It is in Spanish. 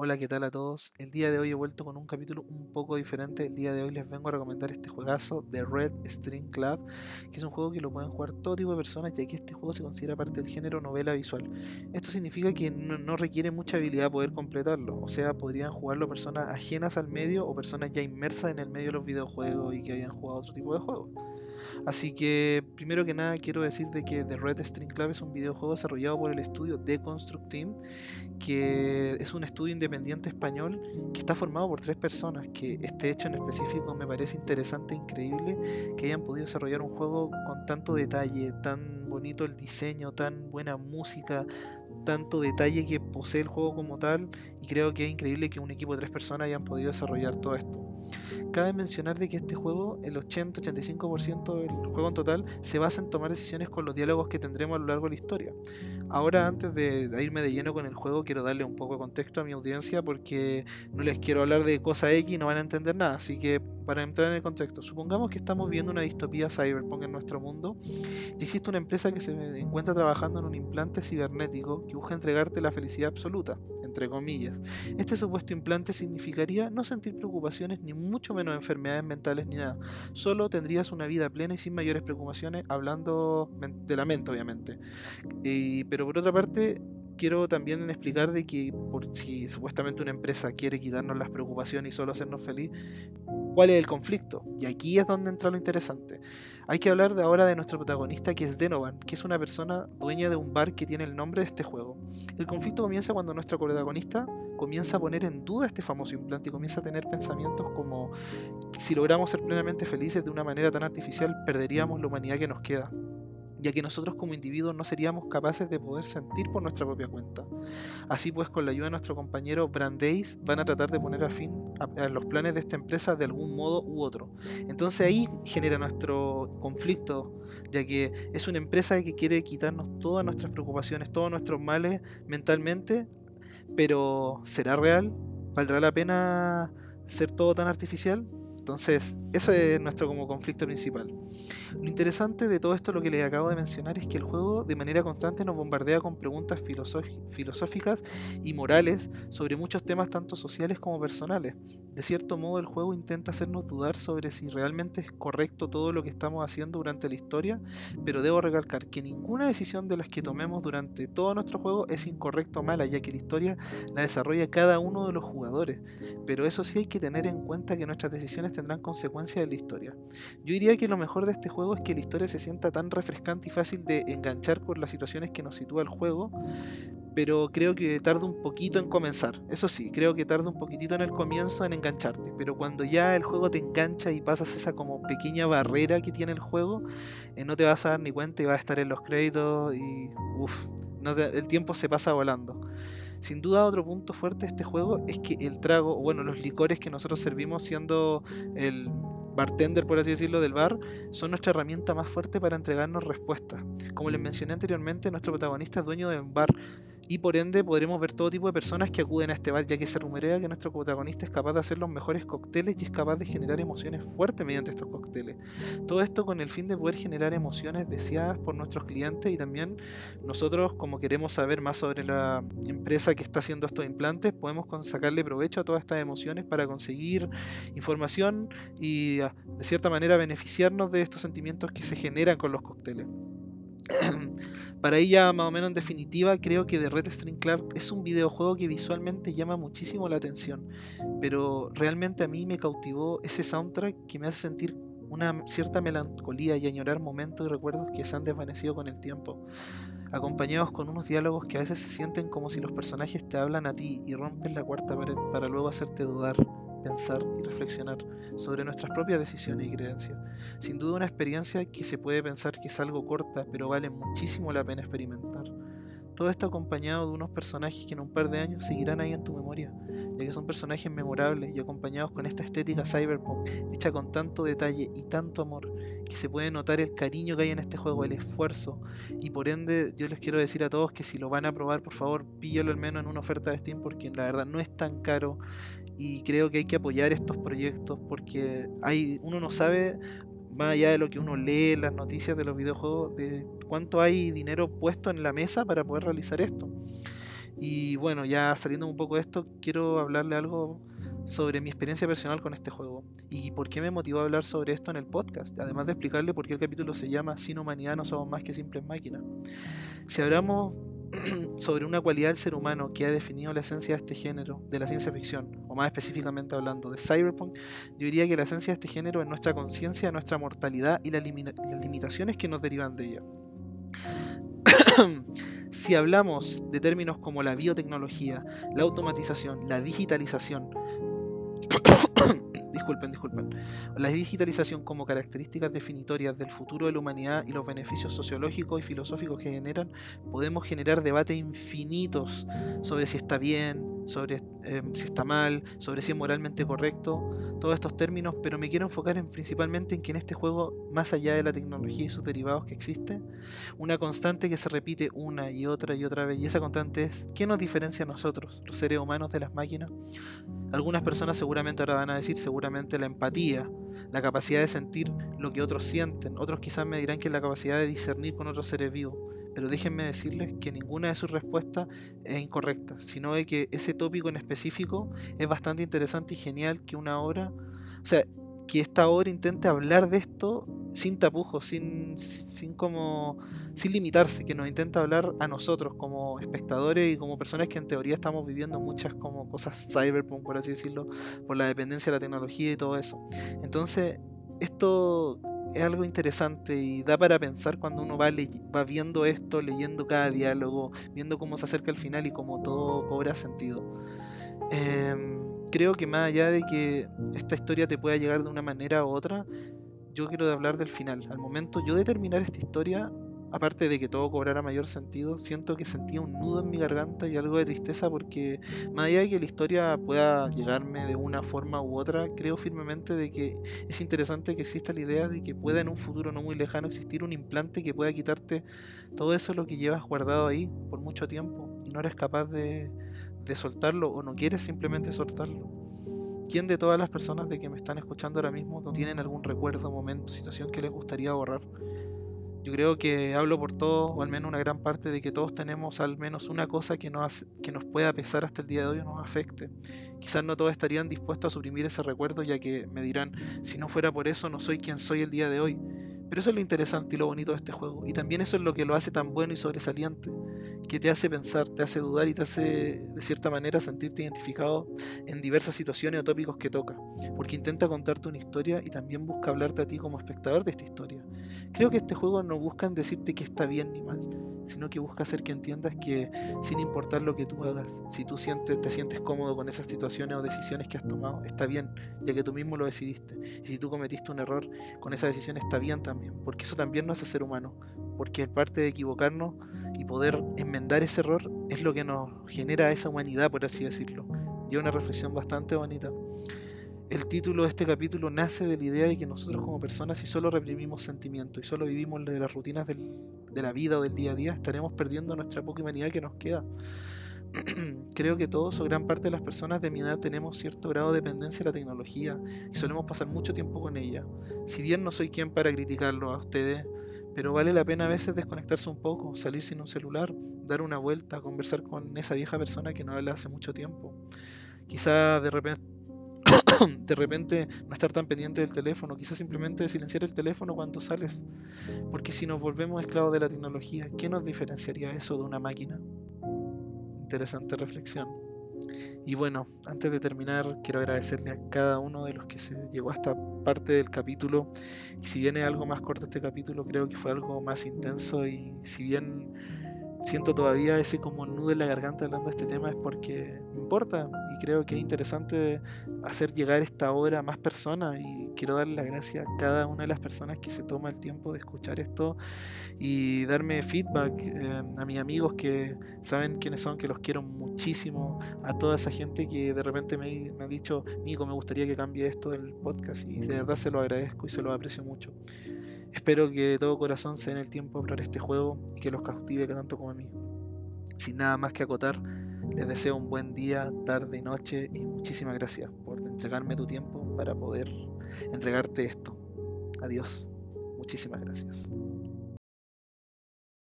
Hola, ¿qué tal a todos? El día de hoy he vuelto con un capítulo un poco diferente. El día de hoy les vengo a recomendar este juegazo de Red String Club, que es un juego que lo pueden jugar todo tipo de personas, ya que este juego se considera parte del género novela visual. Esto significa que no, requiere mucha habilidad poder completarlo, o sea, podrían jugarlo personas ajenas al medio o personas ya inmersas en el medio de los videojuegos y que hayan jugado otro tipo de juegos. Así que, primero que nada, quiero decir de que The Red String Club es un videojuego desarrollado por el estudio Deconstruct Team, que es un estudio independiente español que está formado por tres personas. Que este hecho en específico me parece interesante e increíble que hayan podido desarrollar un juego con tanto detalle, tan bonito el diseño, tan buena música, tanto detalle que posee el juego como tal. Y creo que es increíble que un equipo de tres personas hayan podido desarrollar todo esto. Cabe mencionar de que este juego, el 80-85% del juego en total, se basa en tomar decisiones con los diálogos que tendremos a lo largo de la historia. Ahora, antes de irme de lleno con el juego, quiero darle un poco de contexto a mi audiencia porque no les quiero hablar de cosa X y no van a entender nada. Así que, para entrar en el contexto, supongamos que estamos viendo una distopía cyberpunk en nuestro mundo y existe una empresa que se encuentra trabajando en un implante cibernético que busca entregarte la felicidad absoluta, entre comillas. Este supuesto implante significaría no sentir preocupaciones ni mucho menos enfermedades mentales ni nada. Solo tendrías una vida plena y sin mayores preocupaciones, hablando de la mente, obviamente. pero por otra parte, quiero también explicar de que por, si supuestamente una empresa quiere quitarnos las preocupaciones y solo hacernos feliz, ¿cuál es el conflicto? Y aquí es donde entra lo interesante. Hay que hablar de ahora de nuestro protagonista que es Denovan, que es una persona dueña de un bar que tiene el nombre de este juego. El conflicto comienza cuando nuestro protagonista comienza a poner en duda este famoso implante y comienza a tener pensamientos como si logramos ser plenamente felices de una manera tan artificial perderíamos la humanidad que nos queda ya que nosotros como individuos no seríamos capaces de poder sentir por nuestra propia cuenta. Así pues, con la ayuda de nuestro compañero Brandeis, van a tratar de poner fin a, los planes de esta empresa de algún modo u otro. Entonces ahí genera nuestro conflicto, ya que es una empresa que quiere quitarnos todas nuestras preocupaciones, todos nuestros males mentalmente, pero ¿será real? ¿Valdrá la pena ser todo tan artificial? Entonces, ese es nuestro como conflicto principal. Lo interesante de todo esto, lo que les acabo de mencionar, es que el juego de manera constante nos bombardea con preguntas filosóficas y morales sobre muchos temas tanto sociales como personales. De cierto modo, el juego intenta hacernos dudar sobre si realmente es correcto todo lo que estamos haciendo durante la historia, pero debo recalcar que ninguna decisión de las que tomemos durante todo nuestro juego es incorrecta o mala, ya que la historia la desarrolla cada uno de los jugadores. Pero eso sí hay que tener en cuenta que nuestras decisiones tendrán consecuencias en la historia. Yo diría que lo mejor de este juego es que la historia se sienta tan refrescante y fácil de enganchar por las situaciones que nos sitúa el juego, pero creo que tarda un poquito en comenzar. Eso sí, creo que tarda un poquitito en el comienzo en engancharte, pero cuando ya el juego te engancha y pasas esa como pequeña barrera que tiene el juego, eh, no te vas a dar ni cuenta y vas a estar en los créditos y uff, no el tiempo se pasa volando. Sin duda otro punto fuerte de este juego es que el trago, bueno, los licores que nosotros servimos siendo el bartender, por así decirlo, del bar, son nuestra herramienta más fuerte para entregarnos respuestas. Como les mencioné anteriormente, nuestro protagonista es dueño de un bar y por ende podremos ver todo tipo de personas que acuden a este bar, ya que se rumorea que nuestro protagonista es capaz de hacer los mejores cócteles y es capaz de generar emociones fuertes mediante estos cócteles. Todo esto con el fin de poder generar emociones deseadas por nuestros clientes y también nosotros, como queremos saber más sobre la empresa que está haciendo estos implantes, podemos sacarle provecho a todas estas emociones para conseguir información y ah, de cierta manera beneficiarnos de estos sentimientos que se generan con los cócteles. Para ella, más o menos en definitiva, creo que The Red String Club es un videojuego que visualmente llama muchísimo la atención, pero realmente a mí me cautivó ese soundtrack que me hace sentir una cierta melancolía y añorar momentos y recuerdos que se han desvanecido con el tiempo, acompañados con unos diálogos que a veces se sienten como si los personajes te hablan a ti y rompen la cuarta pared para luego hacerte dudar pensar y reflexionar sobre nuestras propias decisiones y creencias. Sin duda una experiencia que se puede pensar que es algo corta, pero vale muchísimo la pena experimentar. Todo esto acompañado de unos personajes que en un par de años seguirán ahí en tu memoria, ya que son personajes memorables y acompañados con esta estética cyberpunk, hecha con tanto detalle y tanto amor, que se puede notar el cariño que hay en este juego, el esfuerzo, y por ende yo les quiero decir a todos que si lo van a probar, por favor, píllalo al menos en una oferta de Steam, porque la verdad no es tan caro, y creo que hay que apoyar estos proyectos porque hay uno no sabe más allá de lo que uno lee las noticias de los videojuegos de cuánto hay dinero puesto en la mesa para poder realizar esto Y bueno, ya saliendo un poco de esto, quiero hablarle algo sobre mi experiencia personal con este juego y por qué me motivó a hablar sobre esto en el podcast, además de explicarle por qué el capítulo se llama Sin humanidad no somos más que simples máquinas. Si hablamos sobre una cualidad del ser humano que ha definido la esencia de este género, de la ciencia ficción, o más específicamente hablando de cyberpunk, yo diría que la esencia de este género es nuestra conciencia, nuestra mortalidad y las limitaciones que nos derivan de ella. si hablamos de términos como la biotecnología, la automatización, la digitalización, disculpen, disculpen. La digitalización como características definitorias del futuro de la humanidad y los beneficios sociológicos y filosóficos que generan, podemos generar debates infinitos sobre si está bien, sobre em, si está mal, sobre si es moralmente correcto, todos estos términos, pero me quiero enfocar en, principalmente en que en este juego, más allá de la tecnología y sus derivados que existe, una constante que se repite una y otra y otra vez, y esa constante es, ¿qué nos diferencia a nosotros, los seres humanos, de las máquinas? Algunas personas seguramente ahora van a decir seguramente la empatía, la capacidad de sentir lo que otros sienten, otros quizás me dirán que es la capacidad de discernir con otros seres vivos, pero déjenme decirles que ninguna de sus respuestas es incorrecta, sino de que ese tópico en específico es bastante interesante y genial que una obra, o sea, que esta obra intente hablar de esto sin tapujos, sin, sin como sin limitarse, que nos intenta hablar a nosotros como espectadores y como personas que en teoría estamos viviendo muchas como cosas cyberpunk, por así decirlo, por la dependencia de la tecnología y todo eso. Entonces, esto es algo interesante y da para pensar cuando uno va, va viendo esto, leyendo cada diálogo, viendo cómo se acerca el final y cómo todo cobra sentido. Em, creo que más allá de que esta historia te pueda llegar de una manera u otra, yo quiero hablar del final. Al momento yo de terminar esta historia, aparte de que todo cobrara mayor sentido, siento que sentía un nudo en mi garganta y algo de tristeza porque más allá de que la historia pueda llegarme de una forma u otra, creo firmemente de que es interesante que exista la idea de que pueda en un futuro no muy lejano existir un implante que pueda quitarte todo eso lo que llevas guardado ahí por mucho tiempo y no eres capaz de, soltarlo o no quieres simplemente soltarlo. ¿Quién de todas las personas de que me están escuchando ahora mismo no tienen algún recuerdo, momento, situación que les gustaría borrar? Yo creo que hablo por todos, o al menos una gran parte, de que todos tenemos al menos una cosa que nos, que nos pueda pesar hasta el día de hoy o nos afecte. Quizás no todos estarían dispuestos a suprimir ese recuerdo, ya que me dirán, si no fuera por eso no soy quien soy el día de hoy. Pero eso es lo interesante y lo bonito de este juego. Y también eso es lo que lo hace tan bueno y sobresaliente. Que te hace pensar, te hace dudar y te hace de cierta manera sentirte identificado en diversas situaciones o tópicos que toca. Porque intenta contarte una historia y también busca hablarte a ti como espectador de esta historia. Creo que este juego no busca decirte que está bien ni mal sino que busca hacer que entiendas que sin importar lo que tú hagas, si tú sientes, te sientes cómodo con esas situaciones o decisiones que has tomado, está bien, ya que tú mismo lo decidiste. Y si tú cometiste un error con esa decisión, está bien también, porque eso también no hace ser humano, porque es parte de equivocarnos y poder enmendar ese error es lo que nos genera esa humanidad, por así decirlo. Y una reflexión bastante bonita. El título de este capítulo nace de la idea de que nosotros como personas, si solo reprimimos sentimientos y solo vivimos de las rutinas de la vida o del día a día, estaremos perdiendo nuestra poca humanidad que nos queda. Creo que todos o gran parte de las personas de mi edad tenemos cierto grado de dependencia de la tecnología y solemos pasar mucho tiempo con ella. Si bien no soy quien para criticarlo a ustedes, pero vale la pena a veces desconectarse un poco, salir sin un celular, dar una vuelta, conversar con esa vieja persona que no habla hace mucho tiempo. Quizá de repente de repente no estar tan pendiente del teléfono, quizás simplemente silenciar el teléfono cuando sales, porque si nos volvemos esclavos de la tecnología, ¿qué nos diferenciaría eso de una máquina? Interesante reflexión. Y bueno, antes de terminar, quiero agradecerle a cada uno de los que se llegó a esta parte del capítulo. Y si viene algo más corto este capítulo, creo que fue algo más intenso. Y si bien siento todavía ese como nudo en la garganta hablando de este tema es porque me importa y creo que es interesante hacer llegar esta obra a más personas y quiero darle las gracias a cada una de las personas que se toma el tiempo de escuchar esto y darme feedback eh, a mis amigos que saben quiénes son, que los quiero muchísimo, a toda esa gente que de repente me, me ha dicho, Nico, me gustaría que cambie esto del podcast y de verdad se lo agradezco y se lo aprecio mucho. Espero que de todo corazón se den el tiempo para este juego y que los cautive tanto como a mí. Sin nada más que acotar, les deseo un buen día, tarde y noche y muchísimas gracias por entregarme tu tiempo para poder entregarte esto. Adiós. Muchísimas gracias.